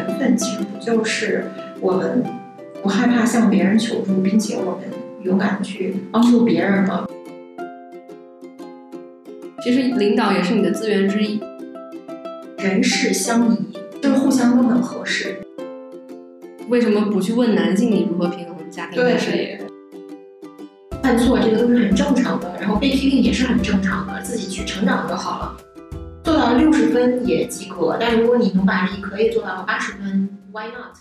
缘分，其实不就是我们不害怕向别人求助，并且我们勇敢的去帮助别人吗？其实领导也是你的资源之一，人事相宜，就是互相都很合适。为什么不去问男性你如何平衡家庭和事业？犯错这个都是很正常的，然后被批评也是很正常的，自己去成长就好了。六十分也及格，但如果你能把你可以做到八十分，Why not？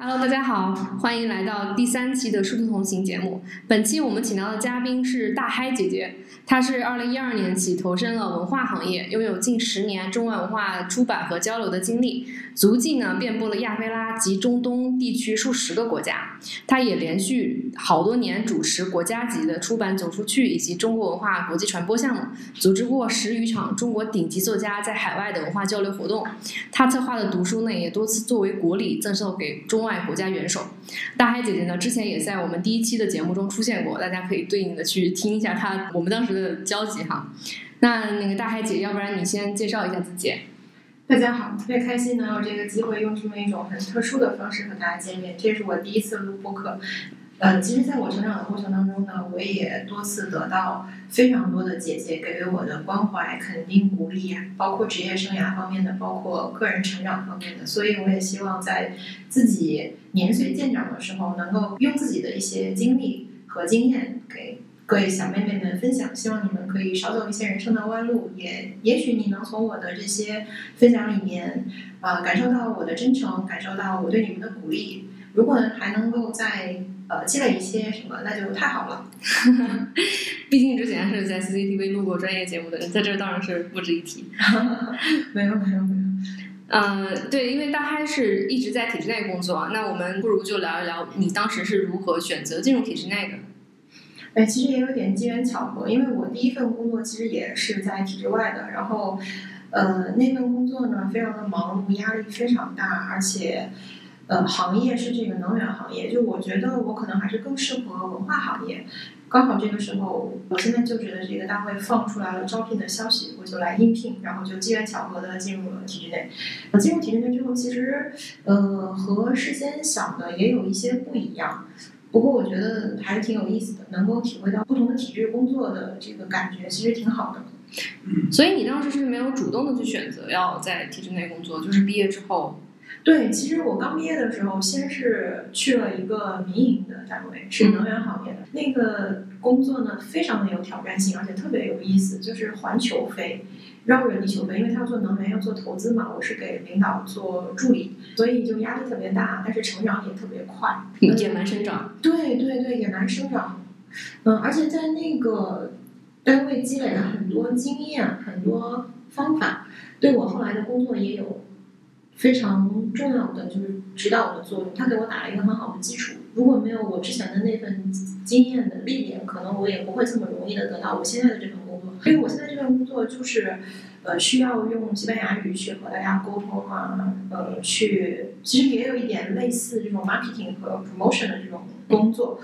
Hello，大家好，欢迎来到第三期的《殊途同行》节目。本期我们请到的嘉宾是大嗨姐姐，她是二零一二年起投身了文化行业，拥有近十年中外文化出版和交流的经历，足迹呢遍布了亚非拉及中东地区数十个国家。她也连续好多年主持国家级的出版走出去以及中国文化国际传播项目，组织过十余场中国顶级作家在海外的文化交流活动。她策划的读书呢，也多次作为国礼赠送给中国家元首。大海姐姐呢，之前也在我们第一期的节目中出现过，大家可以对应的去听一下她我们当时的交集哈。那那个大海姐，要不然你先介绍一下自己。大家好，特别开心能有这个机会用这么一种很特殊的方式和大家见面，这是我第一次录播客。呃，其实在我成长的过程当中呢，我也多次得到非常多的姐姐给予我的关怀、肯定、鼓励呀，包括职业生涯方面的，包括个人成长方面的。所以我也希望在自己年岁渐长的时候，能够用自己的一些经历和经验给各位小妹妹们分享。希望你们可以少走一些人生的弯路，也也许你能从我的这些分享里面，啊、感受到我的真诚，感受到我对你们的鼓励。如果还能够在呃积累一些什么，那就太好了。毕竟之前是在 CCTV 录过专业节目的人，在这儿当然是不值一提。没有没有没有。呃，对，因为大嗨是一直在体制内工作，那我们不如就聊一聊你当时是如何选择进入体制内的。哎，其实也有点机缘巧合，因为我第一份工作其实也是在体制外的，然后，呃，那份工作呢非常的忙碌，压力非常大，而且，呃，行业是这个能源行业，就我觉得我可能还是更适合文化行业。刚好这个时候，我现在就职的这个单位放出来了招聘的消息，我就来应聘，然后就机缘巧合的进入了体制内。呃进入体制内之后，其实，呃，和事先想的也有一些不一样。不过我觉得还是挺有意思的，能够体会到不同的体制工作的这个感觉，其实挺好的。所以你当时是没有主动的去选择要在体制内工作，就是毕业之后。对，其实我刚毕业的时候，先是去了一个民营的单位，是能源行业的。那个工作呢，非常的有挑战性，而且特别有意思，就是环球飞，绕着地球飞。因为他要做能源，要做投资嘛，我是给领导做助理，所以就压力特别大，但是成长也特别快。野蛮生长。对对对，野蛮生长。嗯，而且在那个单位积累了很多经验，很多方法，对我后来的工作也有非常重要的就是指导的作用。他给我打了一个很好的基础。如果没有我之前的那份经验的历练，可能我也不会这么容易的得到我现在的这份工作。因为我现在这份工作就是，呃，需要用西班牙语去和大家沟通啊，呃，去其实也有一点类似这种 marketing 和 promotion 的这种工作，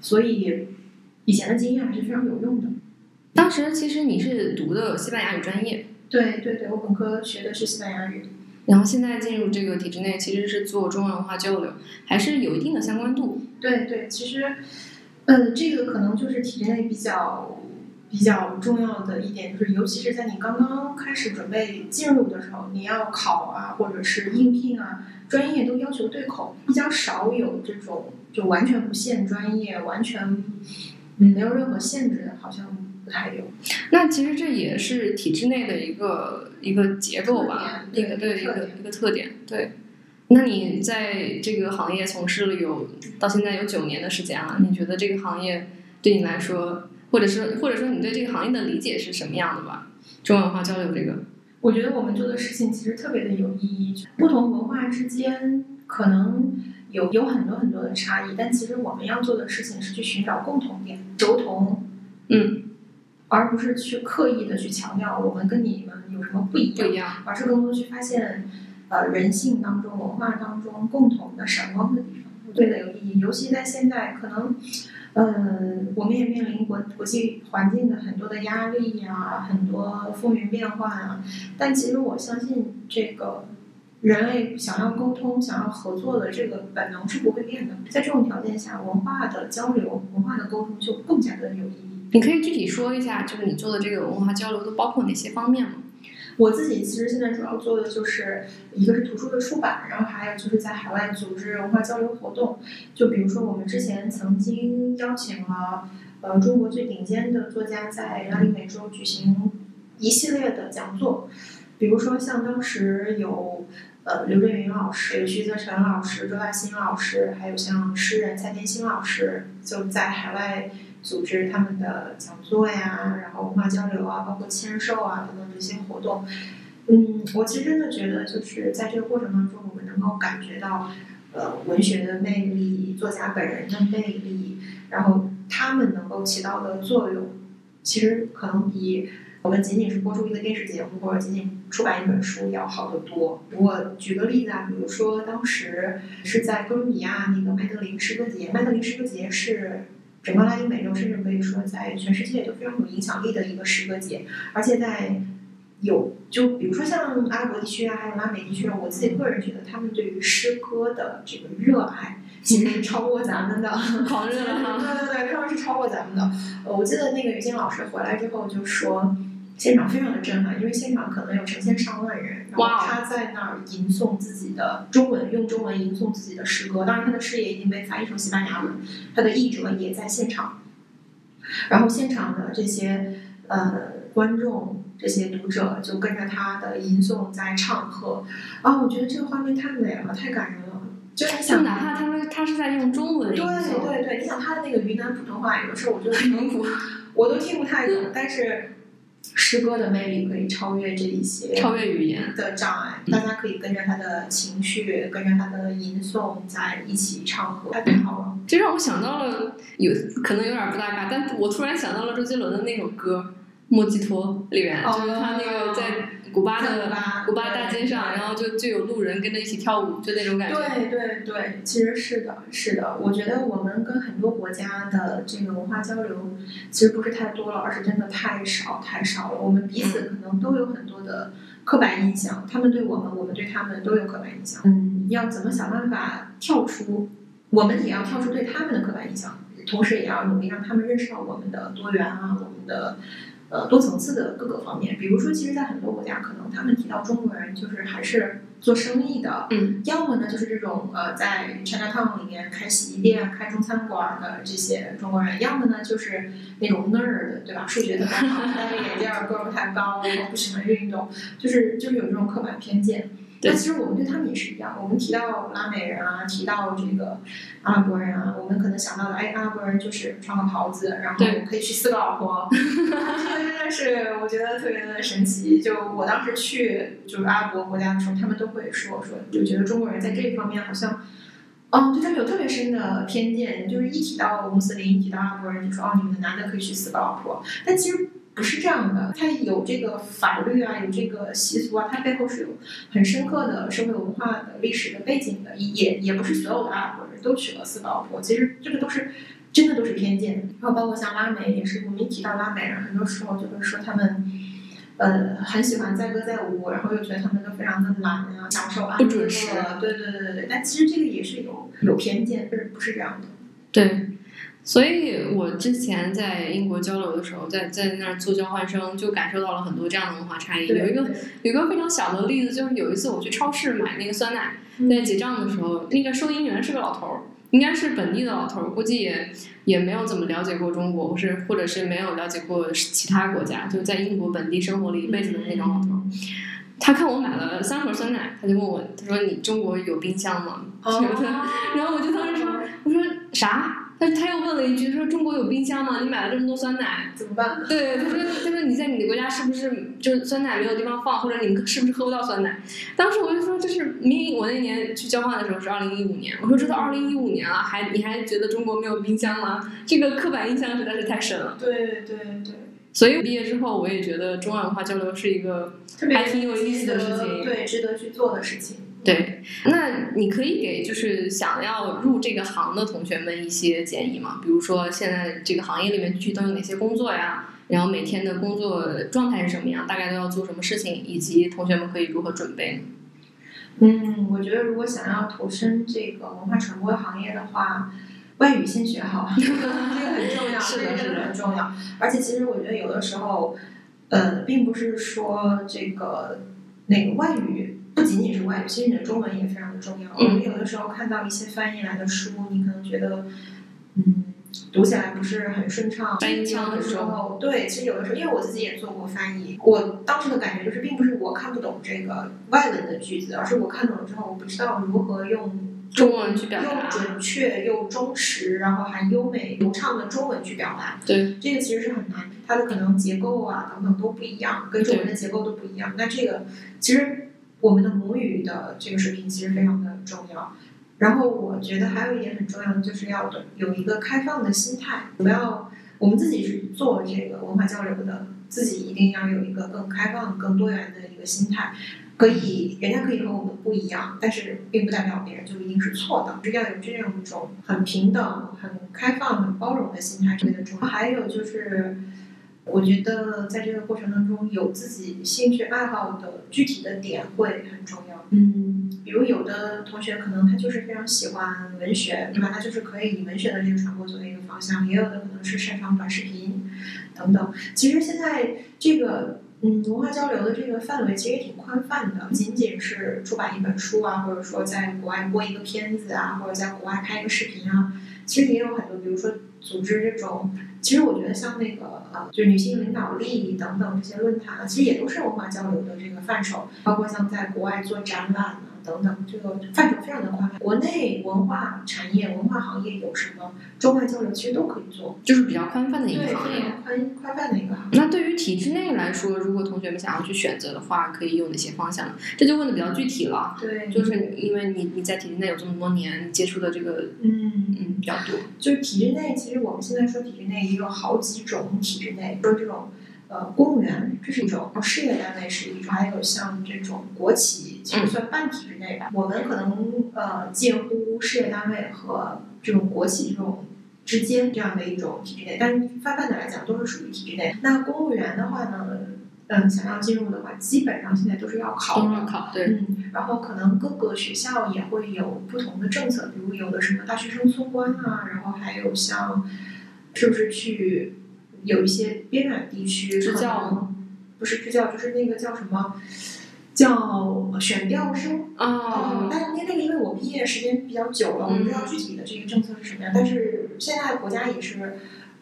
所以以前的经验还是非常有用的。当时其实你是读的西班牙语专业，对对对，我本科学的是西班牙语。然后现在进入这个体制内，其实是做中文化交流，还是有一定的相关度。对对，其实，呃，这个可能就是体制内比较比较重要的一点，就是尤其是在你刚刚开始准备进入的时候，你要考啊，或者是应聘啊，专业都要求对口，比较少有这种就完全不限专业，完全嗯没有任何限制的，好像不太有。那其实这也是体制内的一个一个结构吧，一个对一个一个特点。对，那你在这个行业从事了有到现在有九年的时间了，你觉得这个行业对你来说，或者是或者说你对这个行业的理解是什么样的吧？中文化交流这个，我觉得我们做的事情其实特别的有意义，不同文化之间可能有有很多很多的差异，但其实我们要做的事情是去寻找共同点，求同，嗯，而不是去刻意的去强调我们跟你们有什么不一样，不一样。而是更多去发现，呃，人性当中、文化当中共同的闪光的地方，对的有意义。尤其在现在，可能，呃，我们也面临国国际环境的很多的压力呀、很多风云变幻啊。但其实我相信，这个人类想要沟通、想要合作的这个本能是不会变的。在这种条件下，文化的交流、文化的沟通就更加的有意义。你可以具体说一下，就是你做的这个文化交流都包括哪些方面吗？我自己其实现在主要做的就是一个是图书的出版，然后还有就是在海外组织文化交流活动。就比如说我们之前曾经邀请了呃中国最顶尖的作家在拉丁美洲举行一系列的讲座，比如说像当时有呃刘震云老师、徐泽成老师、周大新老师，还有像诗人蔡天星老师，就在海外。组织他们的讲座呀，然后文化交流啊，包括签售啊等等这些活动。嗯，我其实真的觉得，就是在这个过程当中，我们能够感觉到，呃，文学的魅力，作家本人的魅力，然后他们能够起到的作用，其实可能比我们仅仅是播出一个电视节目或者仅仅出版一本书要好得多。我举个例子啊，比如说当时是在哥伦比亚那个麦德林诗歌节，麦德林诗歌节是。整个拉丁美洲，甚至可以说在全世界都非常有影响力的一个诗歌节，而且在有就比如说像阿拉伯地区啊，还有拉美地区，我自己个人觉得他们对于诗歌的这个热爱其实是超过咱们的，狂热哈。对对对，他们是超过咱们的。呃，我记得那个于晶老师回来之后就说。现场非常的震撼，因为现场可能有成千上万人，然后他在那儿吟诵自己的中文，用中文吟诵自己的诗歌。当然，他的诗也已经被翻译成西班牙文，他的译者也在现场。然后现场的这些呃观众、这些读者就跟着他的吟诵在唱和。啊，我觉得这个画面太美了，太感人了。就你想，哪怕他们他是在用中文对对对，你想他的那个云南普通话，有的时候我觉得很普，我都听不太懂，但是。诗歌的魅力可以超越这一些超越语言的障碍，大家可以跟着他的情绪，跟着他的吟诵在一起唱和，太好了。这让我想到了，有可能有点不大嘎，但我突然想到了周杰伦的那首歌。莫吉托里面，就是他那个在古巴的古巴大街上，然后就就有路人跟着一起跳舞，就那种感觉。对对对，其实是的，是的。我觉得我们跟很多国家的这个文化交流，其实不是太多了，而是真的太少太少了。我们彼此可能都有很多的刻板印象，他们对我们，我们对他们都有刻板印象。嗯，要怎么想办法跳出？我们也要跳出对他们的刻板印象，同时也要努力让他们认识到我们的多元啊，我们的。呃，多层次的各个方面，比如说，其实，在很多国家，可能他们提到中国人，就是还是做生意的，嗯，要么呢，就是这种呃，在 Chinatown 里面开洗衣店、开中餐馆的这些中国人，要么呢，就是那种 nerd，对吧？数学特别好，戴个眼镜，个儿不太高，然后不喜欢运动，就是就是有这种刻板偏见。那其实我们对他们也是一样。我们提到拉美人啊，提到这个阿拉伯人啊，我们可能想到的，哎，阿拉伯人就是穿个袍子，然后可以娶四个老婆。这个真的是我觉得特别的神奇。就我当时去就是阿拉伯国家的时候，他们都会说说，就觉得中国人在这一方面好像，哦，对他们有特别深的偏见。就是一提到穆斯林，一提到阿拉伯人，就说哦，你们的男的可以娶四个老婆。但其实。不是这样的，它有这个法律啊，有这个习俗啊，它背后是有很深刻的社会文化的历史的背景的，也也不是所有的阿拉伯人都娶了四个老婆，其实这个都是真的都是偏见。然后包括像拉美也是，我们一提到拉美人，很多时候就会说他们，呃，很喜欢载歌载舞，然后又觉得他们都非常的懒啊，享受安乐。对对对对对，但其实这个也是有有偏见，是不是这样的？对。所以我之前在英国交流的时候，在在那儿做交换生，就感受到了很多这样的文化差异。有一个有一个非常小的例子，就是有一次我去超市买那个酸奶，在结账的时候，那个收银员是个老头儿，应该是本地的老头儿，估计也也没有怎么了解过中国，或是或者是没有了解过其他国家，就在英国本地生活了一辈子的那种老头儿。他看我买了三盒酸奶，他就问我，他说：“你中国有冰箱吗？” 然后我就当时说：“我说啥？”但是他又问了一句，说中国有冰箱吗？你买了这么多酸奶怎么办？对，他说，他说你在你的国家是不是就是酸奶没有地方放，或者你们 是不是喝不到酸奶？当时我就说，就是明明我那年去交换的时候是二零一五年，我说这都二零一五年了，还你还觉得中国没有冰箱吗？这个刻板印象实在是太深了。对对对。所以毕业之后，我也觉得中外文化交流是一个还挺有意思的事情，对，值得去做的事情。对，那你可以给就是想要入这个行的同学们一些建议吗？比如说现在这个行业里面具体都有哪些工作呀？然后每天的工作状态是什么样？大概都要做什么事情？以及同学们可以如何准备？嗯，我觉得如果想要投身这个文化传播行业的话，外语先学好，这个很重要，是的是的很重要。而且其实我觉得有的时候，呃，并不是说这个那个外语不仅仅是外语，其实你的中文也非常的重要。嗯我们有的时候看到一些翻译来的书，你可能觉得，嗯。读起来不是很顺畅，翻译腔的时候，对，其实有的时候，因为我自己也做过翻译，我当时的感觉就是，并不是我看不懂这个外文的句子，而是我看懂了之后，我不知道如何用中文去表达又，准确又忠实，然后还优美流畅的中文去表达。对，这个其实是很难，它的可能结构啊等等都不一样，跟中文的结构都不一样。那这个其实我们的母语的这个水平其实非常的重要。然后我觉得还有一点很重要的，就是要有一个开放的心态，不要我们自己是做这个文化交流的，自己一定要有一个更开放、更多元的一个心态。可以，人家可以和我们不一样，但是并不代表别人就一定是错的，是要有这样一种很平等、很开放、很包容的心态，特别的重要。还有就是，我觉得在这个过程当中，有自己兴趣爱好的具体的点会很重要。嗯，比如有的同学可能他就是非常喜欢文学，对吧？他就是可以以文学的这个传播作为一个方向，也有的可能是擅长短视频等等。其实现在这个。嗯，文化交流的这个范围其实也挺宽泛的，不仅仅是出版一本书啊，或者说在国外播一个片子啊，或者在国外拍一个视频啊，其实也有很多，比如说组织这种，其实我觉得像那个呃，就是女性领导力等等这些论坛，其实也都是文化交流的这个范畴，包括像在国外做展览等等，这个范畴非常的宽泛。国内文化产业、文化行业有什么中外交流，其实都可以做，就是比较宽泛的一，个行业。宽宽泛的一个行业。那对于体制内来说，如果同学们想要去选择的话，可以有哪些方向呢？这就问的比较具体了，对，就是因为你你在体制内有这么多年，接触的这个嗯。嗯比较多。就是体制内，其实我们现在说体制内也有好几种体制内，说这种呃公务员这是一种，事业单位是一种，还有像这种国企，其实算半体制内吧。我们可能呃介乎事业单位和这种国企这种。之间这样的一种体制内，但是泛泛的来讲都是属于体制内。那公务员的话呢，嗯，想要进入的话，基本上现在都是要考的，都要考，对，嗯，然后可能各个学校也会有不同的政策，比如有的什么大学生村官啊，然后还有像是不是去有一些边远地区支教不是支教，就是那个叫什么叫选调生。哦，但是那那个因为我毕业时间比较久了，我不知道具体的这个政策是什么样，但是现在国家也是。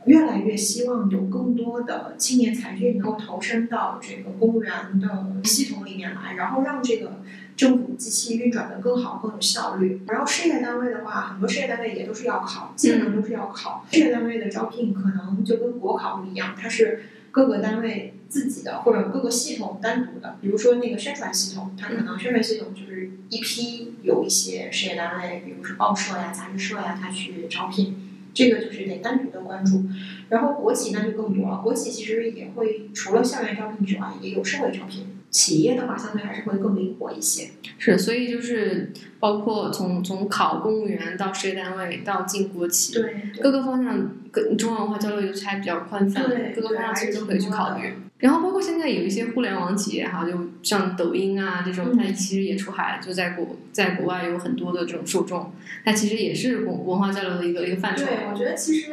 越来越希望有更多的青年才俊能够投身到这个公务员的系统里面来，然后让这个政府机器运转的更好、更有效率。然后事业单位的话，很多事业单位也都是要考，基本上都是要考。事业单位的招聘可能就跟国考不一样，它是各个单位自己的或者各个系统单独的。比如说那个宣传系统，它可能宣传系统就是一批有一些事业单位，比如说报社呀、杂志社呀，它去招聘。这个就是得单独的关注，然后国企那就更多了。国企其实也会除了校园招聘之外，也有社会招聘。企业的话，相对还是会更灵活一些。是，所以就是包括从从考公务员到事业单位到进国企，对，各个方向跟中外文化交流其实还比较宽泛，对各个方向其实都可以去考虑。然后包括现在有一些互联网企业哈，就像抖音啊这种，嗯它其实也出海，就在国在国外有很多的这种受众，它其实也是文文化交流的一个一个范畴。对，我觉得其实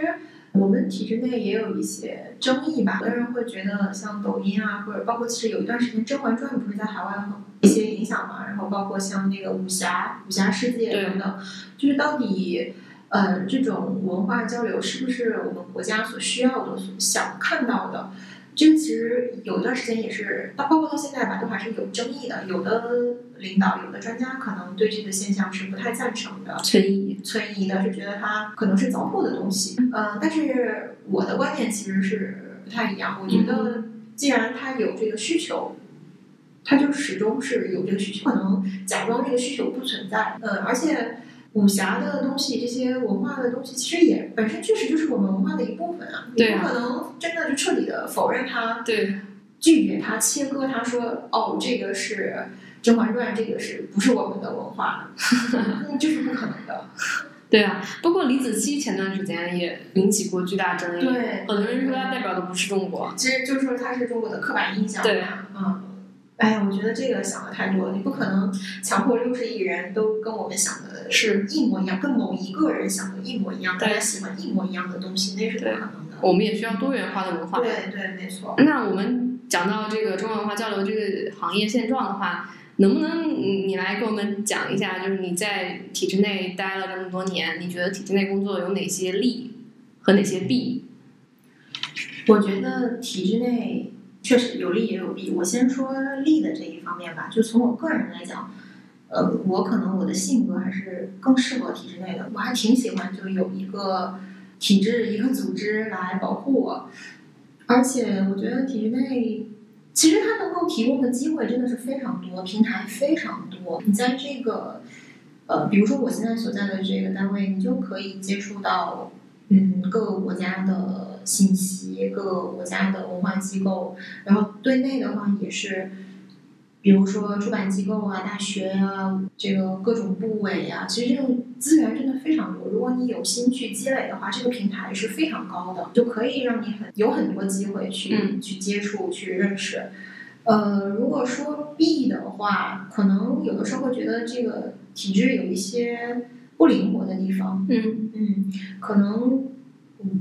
我们体制内也有一些争议吧。有的人会觉得像抖音啊，或者包括其实有一段时间《甄嬛传》不是在海外很一些影响嘛，然后包括像那个武侠、武侠世界等等，就是到底。呃，这种文化交流是不是我们国家所需要的、所想看到的？这个其实有一段时间也是，到包括到现在吧，都还是有争议的。有的领导、有的专家可能对这个现象是不太赞成的，存疑。存疑的，是觉得它可能是糟粕的东西。嗯、但是我的观点其实是不太一样。我觉得既然它有这个需求，它就始终是有这个需求，可能假装这个需求不存在。嗯，而且。武侠的东西，这些文化的东西，其实也本身确实就是我们文化的一部分啊。对啊你不可能真的就彻底的否认它，对，拒绝它，切割它，说哦，这个是《甄嬛传》，这个是不是我们的文化？那这是不可能的。对啊，包括李子柒前段时间也引起过巨大争议，对很多人说她代表的不是中国。其实就是说她是中国的刻板印象。对，嗯，哎呀，我觉得这个想的太多了，你不可能强迫六十亿人都跟我们想的是一模一样，跟某一个人想的一模一样，大家喜欢一模一样的东西，那是不可能的。我们也需要多元化的文化。对对，没错。那我们讲到这个中文文化交流这个行业现状的话，能不能你你来给我们讲一下，就是你在体制内待了这么多年，你觉得体制内工作有哪些利和哪些弊？我觉得体制内确实有利也有弊。我先说利的这一方面吧，就从我个人来讲，呃，我可能我的性格还是更适合体制内的，我还挺喜欢就有一个体制一个组织来保护我，而且我觉得体制内。其实它能够提供的机会真的是非常多，平台非常多。你在这个，呃，比如说我现在所在的这个单位，你就可以接触到，嗯，各个国家的信息，各个国家的文化机构。然后对内的话也是，比如说出版机构啊、大学啊，这个各种部委啊，其实这种资源真的非常多。如果你有心去积累的话，这个平台是非常高的，就可以让你很有很多机会去、嗯去接触、去认识。呃，如果说弊的话，可能有的时候会觉得这个体制有一些不灵活的地方。嗯嗯，可能嗯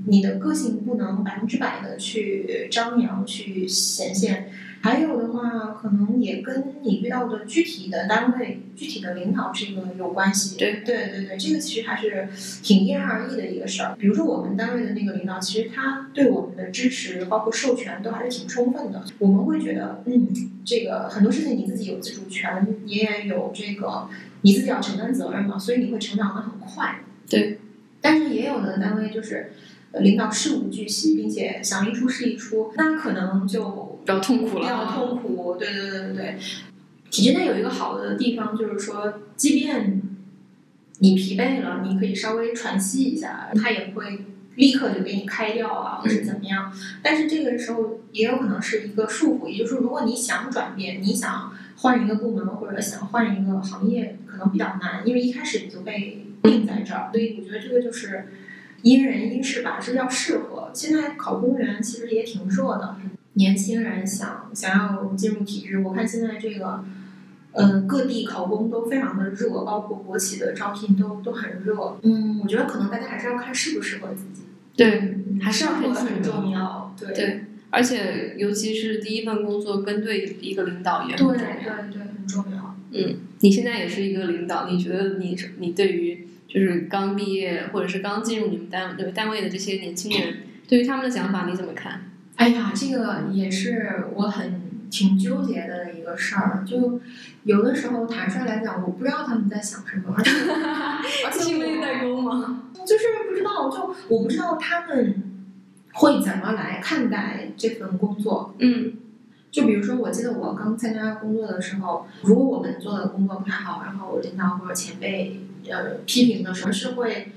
你的个性不能百分之百的去张扬、去显现。还有的话，可能也跟你遇到的具体的单位、具体的领导这个有关系。对对对对，这个其实还是挺因人而异的一个事儿。比如说我们单位的那个领导，其实他对我们的支持，包括授权，都还是挺充分的。我们会觉得，嗯，这个很多事情你自己有自主权，你也有这个你自己要承担责任嘛，所以你会成长的很快。对。但是也有的单位就是，呃领导事无巨细，并且想一出是一出，那可能就比较痛苦了。比较痛苦。对对对对对。体制内有一个好的地方，就是说，即便你疲惫了，你可以稍微喘息一下，他也不会立刻就给你开掉啊，或者怎么样。但是这个时候也有可能是一个束缚，也就是说，如果你想转变，你想换一个部门或者想换一个行业，可能比较难，因为一开始你就被定在这儿。所以我觉得这个就是因人因事吧，是要适合。现在考公务员其实也挺热的，年轻人想想要进入体制，我看现在这个。呃，各地考公都非常的热，包括国企的招聘都都很热。嗯，我觉得可能大家还是要看适不适合自己。对，嗯还是要看很重要。对对而且尤其是第一份工作跟对一个领导也很重要对对。对，很重要。嗯，你现在也是一个领导，你觉得你你对于就是刚毕业或者是刚进入你们单位单位的这些年轻人，对于他们的想法你怎么看？哎呀，这个也是我很挺纠结的一个事儿。就有的时候坦率来讲，我不知道他们在想什么，而且而且新媒我代沟吗？就是不知道，就我不知道他们会怎么来看待这份工作。嗯就比如说，我记得我刚参加工作的时候，如果我们做的工作不太好，然后领导或者前辈呃批评的时候，是会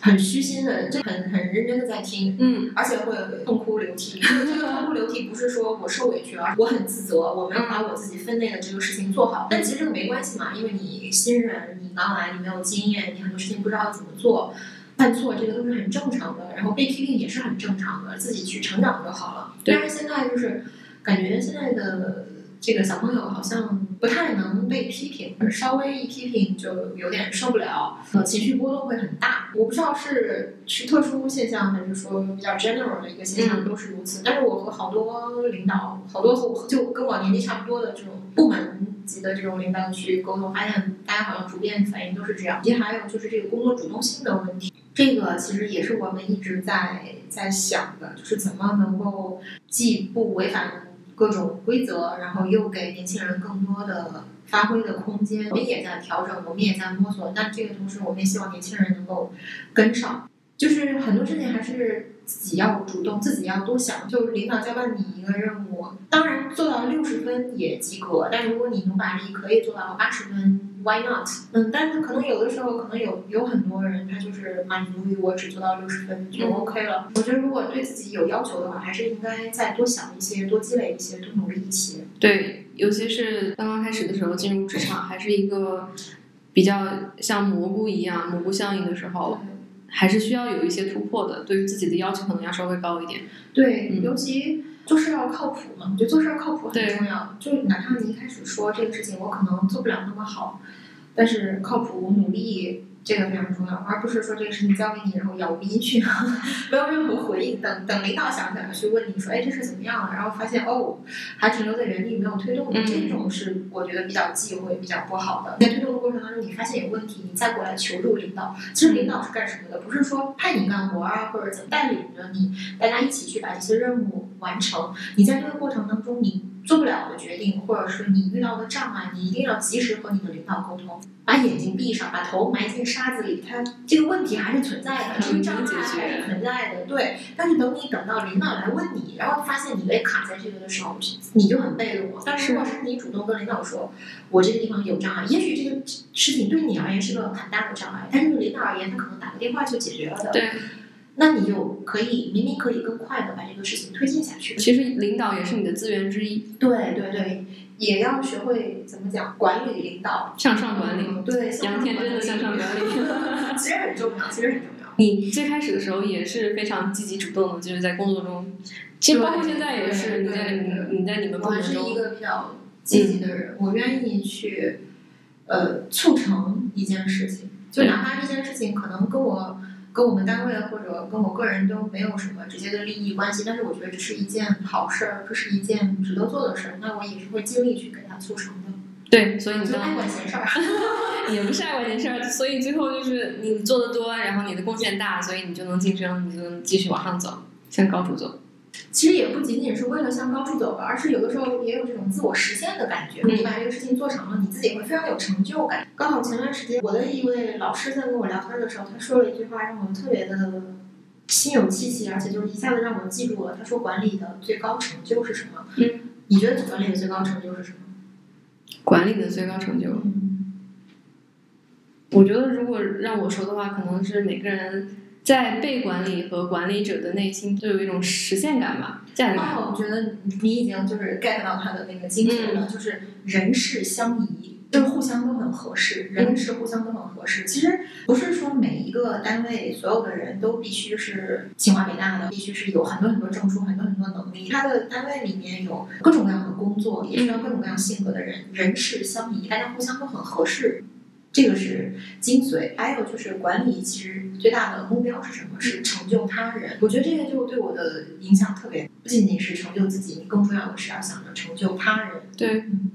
很虚心的，就很很认真的在听，嗯而且会痛哭流涕。这个痛哭流涕不是说我受委屈了，我很自责，我没有把我自己分内的这个事情做好。但其实这个没关系嘛，因为你新人，你刚来，你没有经验，你很多事情不知道怎么做。犯错这个都是很正常的，然后被批评也是很正常的，自己去成长就好了。对但是现在就是感觉现在的这个小朋友好像不太能被批评，稍微一批评就有点受不了，呃，情绪波动会很大。我不知道是是特殊现象，还是说比较 general 的一个现象，都是如此。但是我和好多领导，好多和我就跟我年纪差不多的这种部门级的这种领导去沟通，发现大家好像普遍反应都是这样。以及还有就是这个工作主动性的问题。这个其实也是我们一直在在想的，就是怎么能够既不违反各种规则，然后又给年轻人更多的发挥的空间。我们也在调整，我们也在摸索，但这个同时，我们也希望年轻人能够跟上。就是很多事情还是自己要主动，自己要多想。就领导交办你一个任务，当然做到六十分也及格，但如果你努把力可以做到八十分，Why not？嗯，但是可能有的时候，可能有有很多人他就是满足于我只做到六十分就 OK 了。我觉得如果对自己有要求的话，还是应该再多想一些，多积累一些，多努力一些。对，尤其是刚刚开始的时候进入职场，还是一个比较像蘑菇一样蘑菇效应的时候，还是需要有一些突破的。对于自己的要求可能要稍微高一点。对，嗯尤其做事要靠谱嘛，我觉得做事要靠谱很重要。就哪怕你一开始说这个事情我可能做不了那么好，但是靠谱努力这个非常重要，而不是说这个事情交给你然后杳无音讯，没有任何回应，等等领导想起来去问你说，哎，这事怎么样了？然后发现哦，还停留在原地没有推动的，嗯这种是我觉得比较忌讳、比较不好的。在推动的过程当中，你发现有问题，你再过来求助领导。其实领导是干什么的？不是说派你干活啊，或者怎么带领着你，大家一起去把这些任务完成。你在这个过程当中，你做不了的决定，或者是你遇到的障碍，你一定要及时和你的领导沟通。把眼睛闭上，把头埋进沙子里，它这个问题还是存在的，这个障碍还是存在的，对。但是等你等到领导来问你，然后发现你被卡在这个的时候，你就很被动。但是如果是你主动跟领导说，我这个地方有障碍，也许这个事情对你而言是个很大的障碍，但是对领导而言，他可能打个电话就解决了的。对，那你就可以明明可以更快的把这个事情推进下去。其实领导也是你的资源之一，对对对，也要学会怎么讲管理领导，向上管理。嗯对，杨天真的向上管理。其实很重要，其实很重要。你最开始的时候也是非常积极主动的，就是在工作中，其实包括现在也是，你在你们你在你们我还是一部门中，个比较积极的人，我愿意去呃促成一件事情，就哪怕这件事情可能跟我跟我们单位或者跟我个人都没有什么直接的利益关系，但是我觉得这是一件好事儿，这是一件值得做的事儿，那我也是会尽力去给他促成的，对，所以你就爱管闲事儿。也不是爱管闲事儿，所以最后就是你做的多，然后你的贡献大，所以你就能晋升，你就能继续往上走，向高处走。其实也不仅仅是为了向高处走吧，而是有的时候也有这种自我实现的感觉。嗯你把这个事情做成了，你自己会非常有成就感。刚好前段时间，我的一位老师在跟我聊天的时候，他说了一句话，让我特别的心有戚戚，而且就是一下子让我记住了。他说：“管理的最高成就是什么？”嗯，你觉得管理的最高成就是什么？管理的最高成就，嗯，我觉得如果让我说的话，可能是每个人在被管理和管理者的内心都有一种实现感吧，价值感。哦，我觉得你已经就是 get 到他的那个精髓了，就是人事相宜，就是互相都很合适，人事互相都很合适。其实不是说每一个单位所有的人都必须是清华北大的，必须是有很多很多证书、很多很多能力。他的单位里面有各种各样的工作，也需要各种各样性格的人，人事相宜，大家互相都很合适。这个是精髓，还有就是管理，其实最大的目标是什么？是成就他人。我觉得这个就对我的影响特别，不仅仅是成就自己，你更重要的是要想着成就他人。对嗯，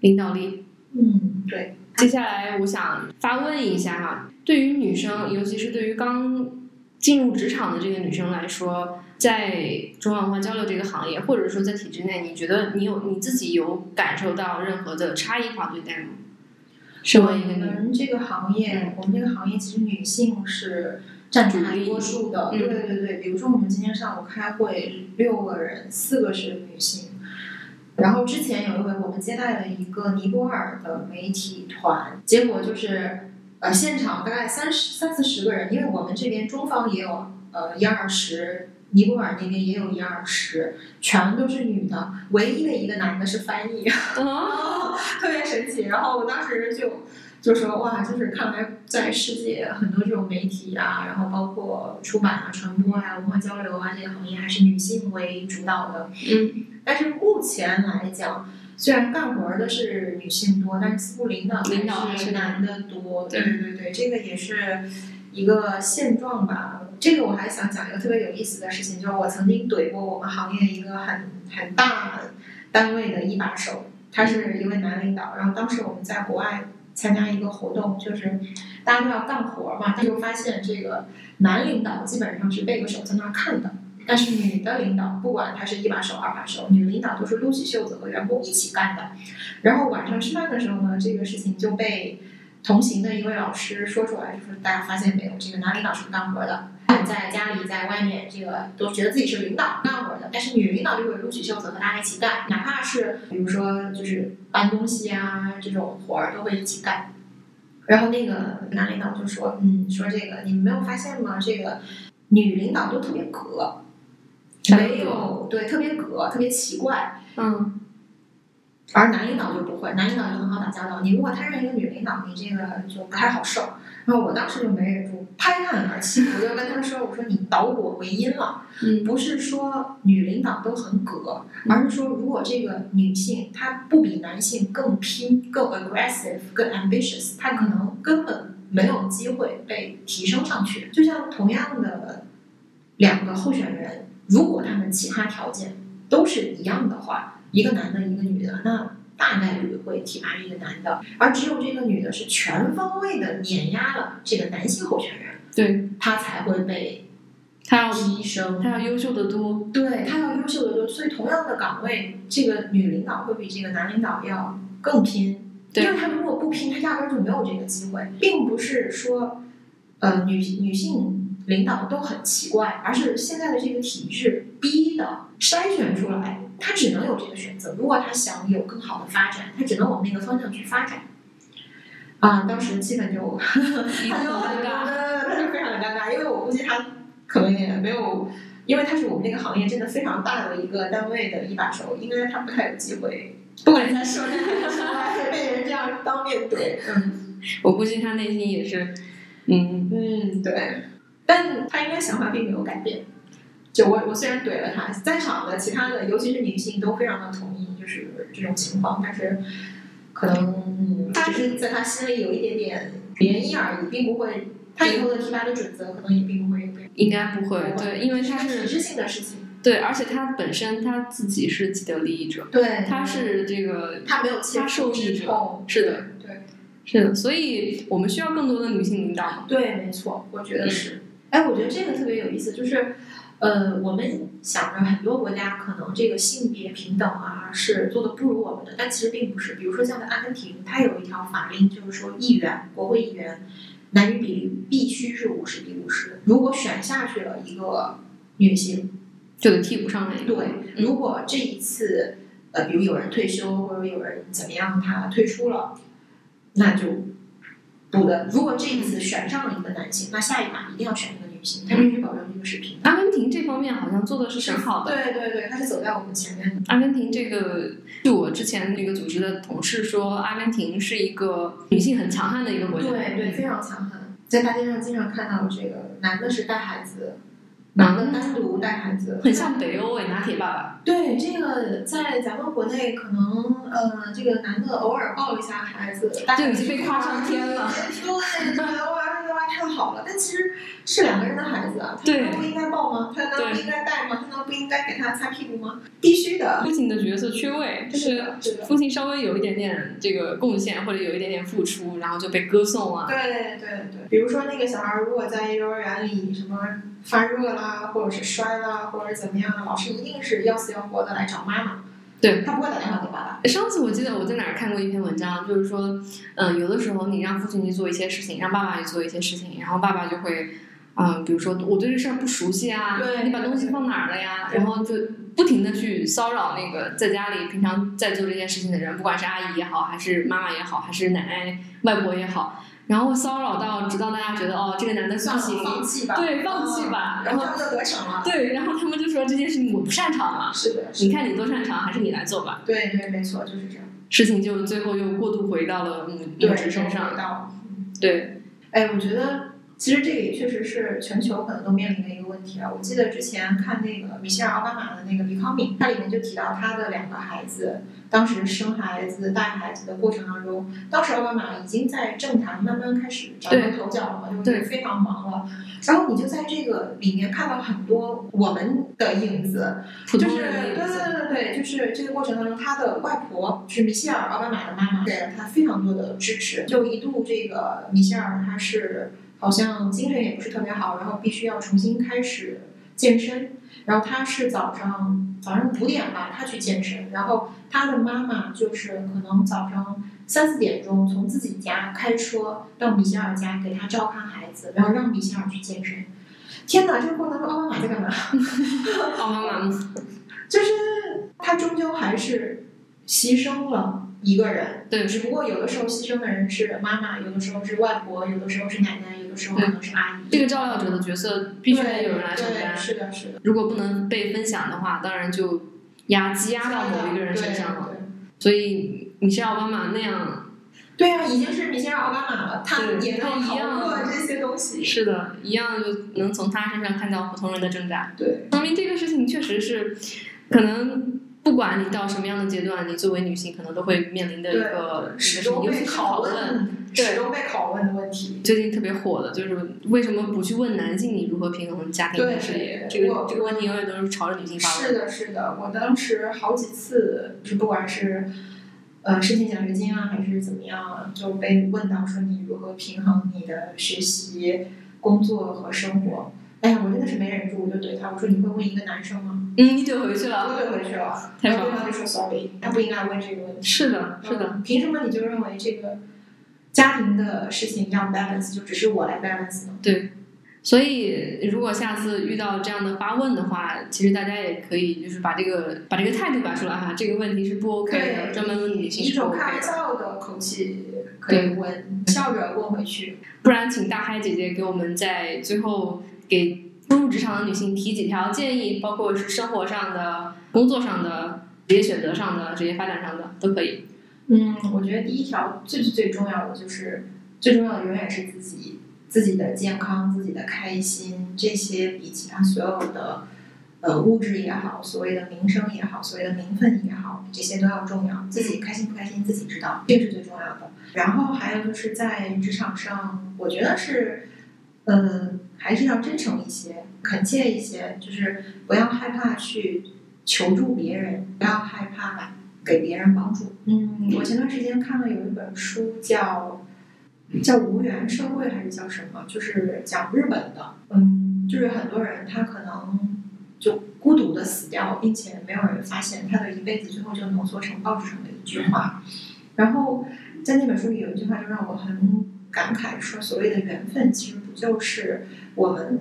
领导力。嗯，对，接下来我想发问一下哈，对于女生，尤其是对于刚进入职场的这个女生来说，在中华文化交流这个行业，或者说在体制内，你觉得你有你自己有感受到任何的差异化对待吗？身为一个我，们这个行业，我们这个行业其实女性是占大多数的。对对对，比如说我们今天上午开会，六个人，四个是女性。然后之前有一回，我们接待了一个尼泊尔的媒体团，结果就是呃现场大概三十三四十个人，因为我们这边中方也有呃一二十，尼泊尔那边也有一二十，全都是女的，唯一的一个男的是翻译。哦，特别神奇。然后我当时就就说哇，就是看来在世界很多这种媒体啊，然后包括出版啊、传播啊、文化交流啊这个行业，还是女性为主导的。嗯，但是目前来讲，虽然干活儿的是女性多，但是似乎领导领导还是男的多。对对对对，这个也是一个现状吧。这个我还想讲一个特别有意思的事情，就是我曾经怼过我们行业一个很很大单位的一把手，他是一位男领导。然后当时我们在国外参加一个活动，就是大家都要干活嘛，他就发现这个男领导基本上是背个手在那看的。但是女的领导，不管她是一把手、二把手，女领导都是撸起袖子和员工一起干的。然后晚上吃饭的时候呢，这个事情就被同行的一位老师说出来，就是大家发现没有，这个男领导是不干活的，在家里、在外面，这个都觉得自己是领导干活的，但是女领导就会撸起袖子和大家一起干，哪怕是比如说就是搬东西啊这种活儿都会一起干。然后那个男领导就说：“嗯，说这个你们没有发现吗？这个女领导都特别格，没有对特别格，特别奇怪。嗯，而男领导就不会，男领导就很好打交道。你如果摊上一个女领导，你这个就不太好受。然后我当时就没忍住，拍案而起，我就跟他说：“我说你导果为因了，嗯不是说女领导都很葛，而是说如果这个女性她不比男性更拼、更 aggressive、更 ambitious，她可能根本没有机会被提升上去。就像同样的两个候选人，如果他们其他条件都是一样的话，一个男的，一个女的，那大概率会提拔一个男的，而只有这个女的是全方位的碾压了这个男性候选人，对，她才会被他要提升。他要优秀的多，对她要优秀的多，所以同样的岗位，这个女领导会比这个男领导要更拼。对因为她如果不拼，她压根儿就没有这个机会，并不是说，呃，女女性领导都很奇怪，而是现在的这个体制逼的筛选出来，她只能有这个选择。如果他想有更好的发展，他只能往那个方向去发展。啊，当时气氛就 一他就 很尴尬。他就非常的尴尬，因为我估计他可能也没有，因为他是我们这个行业真的非常大的一个单位的一把手，应该他不太有机会，不管在社内还是，被人这样当面怼。嗯我估计他内心也是，嗯，嗯，对，但他应该想法并没有改变。就我我虽然怼了他，在场的其他的，尤其是女性都非常的同意，就是这种情况，但是可能他，只是在他心里有一点点涟漪而已，并不会。他以后的提拔的准则可能也并不会。应该不会，对，因为他是体制性的事情，对，而且他本身他自己是既得利益者，对他是这个他没有其他受益之者，是的，对是的，所以我们需要更多的女性领导嘛。对，没错，我觉得是。哎，我觉得这个特别有意思，就是呃，我们想着很多国家可能这个性别平等啊是做的不如我们的，但其实并不是。比如说像在阿根廷，它有一条法令，就是说议员、国会议员男女比例必须是五十比五十，如果选下去了一个女性，就得替补上来。对，如果这一次，呃，比如有人退休或者有人怎么样，他退出了，那就补的。如果这一次选上了一个男性，那下一把一定要选一个他必须保证这个是平。阿根廷这方面好像做的是挺好的。对对对，他是走在我们前面的。阿根廷这个，就我之前那个组织的同事说，阿根廷是一个女性很强悍的一个国家。对对，非常强悍。在大街上经常看到这个男的是带孩子，男的单独带孩子，很像北欧诶，拿铁爸爸。对，这个在咱们国内可能，呃，这个男的偶尔抱一下孩子，就已经被夸上天了。对，太好了。但其实是两个人的孩子啊，他对难道不应该抱吗？他难道不应该带吗？他难道不应该给他擦屁股吗？必须的。父亲的角色缺位，就是。父亲稍微有一点点这个贡献或者有一点点付出，然后就被歌颂了。对对对，比如说那个小孩如果在幼儿园里什么发热啦，或者是摔啦，或者怎么样的，老师一定是要死要活的来找妈妈。对，他不会打电话给爸爸。上次我记得我在哪儿看过一篇文章，就是说，嗯、有的时候你让父亲去做一些事情，让爸爸去做一些事情，然后爸爸就会，嗯、比如说我对这事儿不熟悉啊，对你把东西放哪儿了呀？然后就不停的去骚扰那个在家里平常在做这件事情的人，不管是阿姨也好，还是妈妈也好，还是奶奶、外婆也好，然后骚扰到直到大家觉得哦，这个男的不，行，放弃吧。对，放弃吧，然后然后他们就得逞了。对，然后他们就说这件事情我不擅长嘛，是的，是的。你看你多擅长，还是你来做吧。对对，没错，就是这样。事情就最后又过度回到了母对，母职身上。对，哎，我觉得其实这个也确实是全球可能都面临的一个问题啊。我记得之前看那个米歇尔奥巴马的那个《Becoming》，它里面就提到他的两个孩子，当时生孩子、带孩子的过程当中，当时奥巴马已经在政坛慢慢开始崭露头角了嘛，就是非常忙了。然后你就在这个里面看到很多我们的影子，就是对对。对对，就是这个过程当中，他的外婆是米歇尔奥巴马的妈妈，给了他非常多的支持。就一度这个米歇尔他是好像精神也不是特别好，然后必须要重新开始健身。然后他是早上早上五点吧，他去健身，然后他的妈妈就是可能早上三四点钟从自己家开车到米歇尔家给他照看孩子，然后让米歇尔去健身。天哪，这个过程当中奥巴马在干嘛？奥巴马？就是他终究还是牺牲了一个人，对只不过有的时候牺牲的人是妈妈，有的时候是外婆，有的时候是奶奶，有的时候可能是阿姨。这个照料者的角色必须得有人来承担，。是的，是的。如果不能被分享的话，当然就压积压到某一个人身上了。对。所以米歇尔奥巴马那样，对啊，已经是米歇尔奥巴马了，他也能逃过这些东西。是的，一样就能从他身上看到普通人的挣扎，对，说明这个事情确实是可能。不管你到什么样的阶段，你作为女性可能都会面临的一个始终被拷问。始终被拷问的问题。最近特别火的就是为什么不去问男性你如何平衡家庭和事业？这个这个问题永远都是朝着女性发问。是的，是的，我当时好几次，就是不管是呃申请奖学金啊，还是怎么样啊，就被问到说你如何平衡你的学习、工作和生活。哎呀，我真的是没忍住，我就怼他，我说你会问一个男生吗？嗯，你怼回去了。我怼回去了，然后对方就说 sorry，他不应该问这个问题。是的，是的，嗯，凭什么你就认为这个家庭的事情要 balance，就只是我来 balance 呢？对。所以，如果下次遇到这样的发问的话，其实大家也可以就是把这个把这个态度摆出来哈，这个问题是不 OK 的，对专门问女性一是不种开玩的。笑的口气可以问，笑着问回去。不然，请大嗨姐姐给我们在最后给步入职场的女性提几条建议，包括是生活上的、工作上的、职业选择上的、职业发展上的都可以。嗯，我觉得第一条最最最重要的就是，最重要的永远是自己自己的健康、自己的开心，这些比其他所有的呃物质也好，所谓的名声也好，所谓的名分也好，这些都要重要。自己开心不开心自己知道，这是最重要的。然后还有就是在职场上，我觉得是，呃，还是要真诚一些，恳切一些，就是不要害怕去求助别人，不要害怕给别人帮助。嗯，我前段时间看了有一本书叫叫《无缘社会》还是叫什么，就是讲日本的。嗯，就是很多人他可能就孤独的死掉，并且没有人发现他的一辈子最后就浓缩成报纸上的一句话。然后在那本书里有一句话就让我很感慨，说所谓的缘分其实不就是我们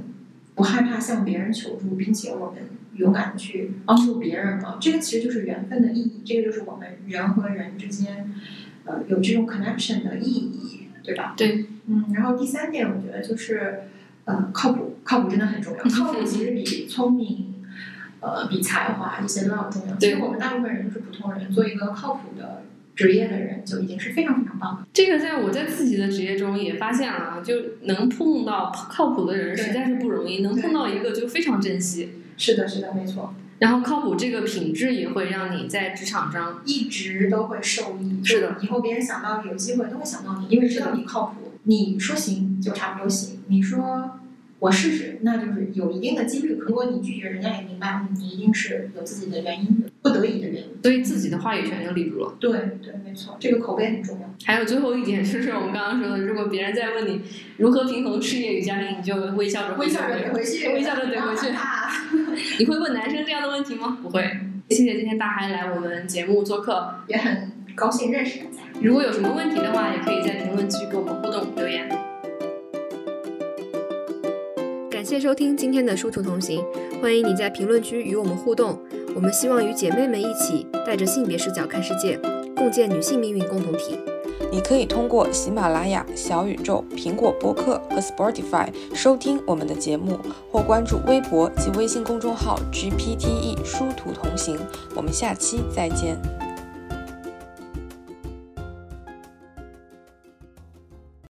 不害怕向别人求助，并且我们勇敢的去帮助别人吗？这个其实就是缘分的意义，这个就是我们人和人之间呃有这种 connection 的意义，对吧？对，嗯，然后第三点，我觉得就是呃靠谱，靠谱真的很重要，靠谱其实比聪明。呃，比才华这些都要重要。其对实我们大部分人都是普通人，做一个靠谱的职业的人就已经是非常非常棒的。这个在我在自己的职业中也发现了啊，就能碰到靠谱的人实在是不容易，能碰到一个就非常珍惜。是的，是的，没错，然后靠谱这个品质也会让你在职场上，一直都会受益。是的，以后别人想到有机会都会想到你，因为知道你靠谱。你说行就差不多行，你说我试试，那就是有一定的几率。如果你拒绝，人家也明白，嗯你一定是有自己的原因的，不得已的原因。所以自己的话语权就立住了。对对，没错，这个口碑很重要。还有最后一点就是我们刚刚说的，如果别人在问你 如何平衡事业与家庭，你就微笑着微笑着怼回去，微笑着怼回去 你会问男生这样的问题吗？不会。谢谢今天大海来我们节目做客。也很高兴认识大家。如果有什么问题的话，也可以在评论区跟我们互动留言。感谢收听今天的殊途同行，欢迎你在评论区与我们互动。我们希望与姐妹们一起带着性别视角看世界，共建女性命运共同体。你可以通过喜马拉雅、小宇宙、苹果播客和 Spotify 收听我们的节目，或关注微博及微信公众号 GPTE 殊途同行。我们下期再见。